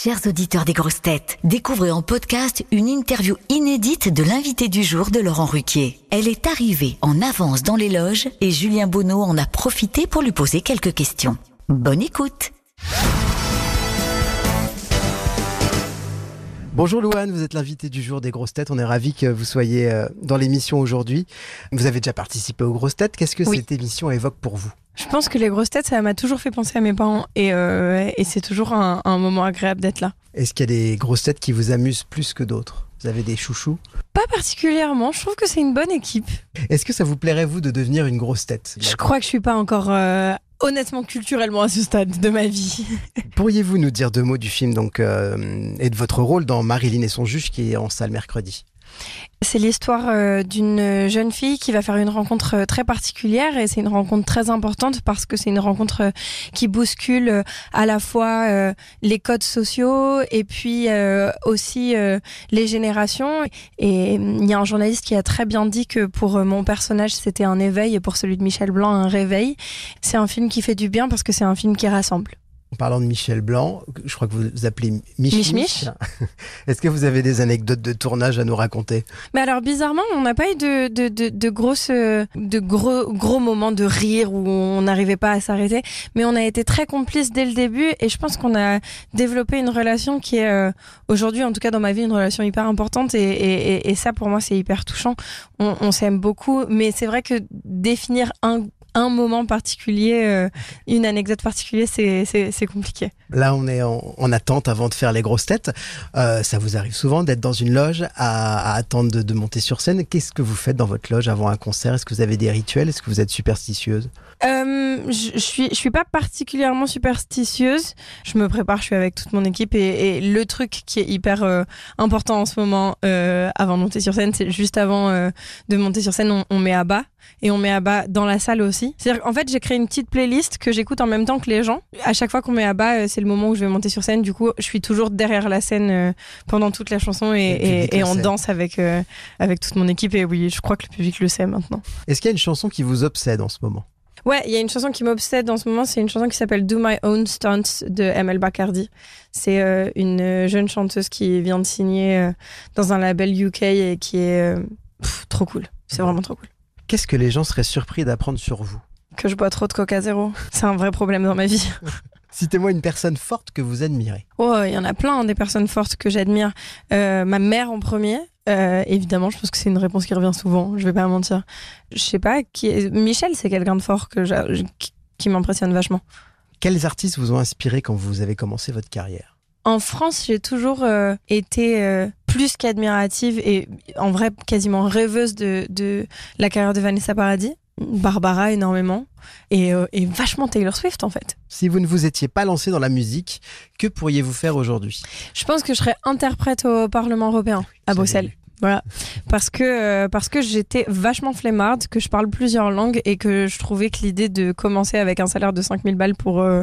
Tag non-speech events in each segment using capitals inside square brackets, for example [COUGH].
Chers auditeurs des grosses têtes, découvrez en podcast une interview inédite de l'invité du jour de Laurent Ruquier. Elle est arrivée en avance dans les loges et Julien Bonneau en a profité pour lui poser quelques questions. Bonne écoute Bonjour Louane, vous êtes l'invité du jour des grosses têtes. On est ravi que vous soyez euh, dans l'émission aujourd'hui. Vous avez déjà participé aux grosses têtes. Qu'est-ce que Oui. cette émission évoque pour vous? Je pense que les grosses têtes, ça m'a toujours fait penser à mes parents et, euh, et c'est toujours un, un moment agréable d'être là. Est-ce qu'il y a des grosses têtes qui vous amusent plus que d'autres? Vous avez des chouchous? Pas particulièrement, je trouve que c'est une bonne équipe. Est-ce que ça vous plairait vous de devenir une grosse tête? Je crois que je suis pas encore euh, honnêtement culturellement à ce stade de ma vie. [LAUGHS] Pourriez-vous nous dire deux mots du film donc euh, et de votre rôle dans Marilyn et son juge qui est en salle mercredi? C'est l'histoire euh, d'une jeune fille qui va faire une rencontre euh, très particulière et c'est une rencontre très importante parce que c'est une rencontre euh, qui bouscule à la fois les codes sociaux et puis aussi les générations. Et euh, il y a un journaliste qui a très bien dit que pour mon personnage c'était un éveil et pour celui de Michel Blanc un réveil. C'est un film qui fait du bien parce que c'est un film qui rassemble. En parlant de Michel Blanc, je crois que vous vous appelez Mich Mich Mich. [LAUGHS] Est-ce que vous avez des anecdotes de tournage à nous raconter? Mais alors bizarrement, on n'a pas eu de, de, de, de grosses, de gros, gros moments de rire où on n'arrivait pas à s'arrêter. Mais on a été très complices dès le début et je pense qu'on a développé une relation qui est euh, aujourd'hui, en tout cas dans ma vie, une relation hyper importante et, et, et, et ça pour moi c'est hyper touchant. On, on s'aime beaucoup, mais c'est vrai que définir un un moment particulier, euh, une anecdote particulière, c'est compliqué. Là, on est en, en attente avant de faire les grosses têtes. Euh, ça vous arrive souvent d'être dans une loge à, attendre de, monter sur scène. Qu'est-ce que vous faites dans votre loge avant un concert? Est-ce que vous avez des rituels? Est-ce que vous êtes superstitieuse? Euh, je, suis, je suis pas particulièrement superstitieuse. Je me prépare, je suis avec toute mon équipe et, le truc qui est hyper euh, important en ce moment avant de monter sur scène, c'est juste avant de monter sur scène, on, met à bas et on met à bas dans la salle aussi. C'est-à-dire qu'en fait, j'ai créé une petite playlist que j'écoute en même temps que les gens. À chaque fois qu'on met à bas, c'est le moment où je vais monter sur scène. Du coup, je suis toujours derrière la scène euh, pendant toute la chanson et, sait. danse avec euh, avec toute mon équipe. Et oui, je crois que le public le sait maintenant. Est-ce qu'il y a une chanson qui vous obsède en ce moment? Ouais, il y a une chanson qui m'obsède en ce moment, c'est une chanson qui s'appelle Do My Own Stunts de ML Bacardi. C'est euh, une jeune chanteuse qui vient de signer dans un label UK et qui est pff, trop cool. C'est vraiment trop cool. Qu'est-ce que les gens seraient surpris d'apprendre sur vous? Que je bois trop de Coca Zéro, c'est un vrai problème dans ma vie. [LAUGHS] Citez-moi une personne forte que vous admirez. Oh, il y en a plein des personnes fortes que j'admire. Euh, ma mère en premier. Euh, évidemment, je pense que c'est une réponse qui revient souvent. Je vais pas mentir. Je sais pas qui. est- Michel, c'est quelqu'un de fort que qui, qui m'impressionne vachement. Quels artistes vous ont inspiré quand vous avez commencé votre carrière? En France, j'ai toujours euh, été euh, plus qu'admirative et en vrai quasiment rêveuse de, de la carrière de Vanessa Paradis, Barbara énormément et, euh, et vachement Taylor Swift en fait. Si vous ne vous étiez pas lancé dans la musique, que pourriez-vous faire aujourd'hui? Je pense que je serais interprète au Parlement européen à Bruxelles. Voilà, parce que euh, parce que j'étais vachement flemmarde, que je parle plusieurs langues et que je trouvais que l'idée de commencer avec un salaire de 5000 balles pour euh,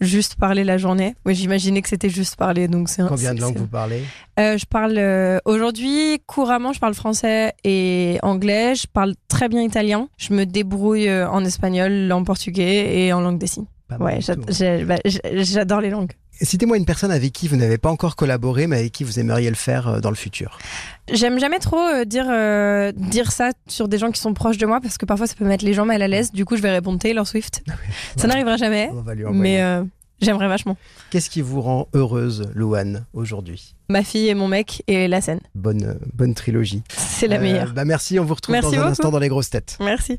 juste parler la journée, oui, j'imaginais que c'était juste parler, donc c'est Combien de langues vous parlez? Euh, je parle aujourd'hui couramment, je parle français et anglais. Je parle très bien italien. Je me débrouille en espagnol, en portugais et en langue des signes. Ouais, bah, j'adore les langues. Citez-moi une personne avec qui vous n'avez pas encore collaboré, mais avec qui vous aimeriez le faire euh, dans le futur. J'aime jamais trop euh, dire euh, dire ça sur des gens qui sont proches de moi parce que parfois ça peut mettre les gens mal à l'aise. Du coup, je vais répondre Taylor Swift. Ça n'arrivera jamais, On va lui envoyer. mais euh, j'aimerais vachement. Qu'est-ce qui vous rend heureuse, Louane, aujourd'hui? Ma fille et mon mec et la scène. bonne, bonne trilogie. C'est la meilleure. bah merci, on vous retrouve Merci dans un instant dans les grosses têtes. Merci.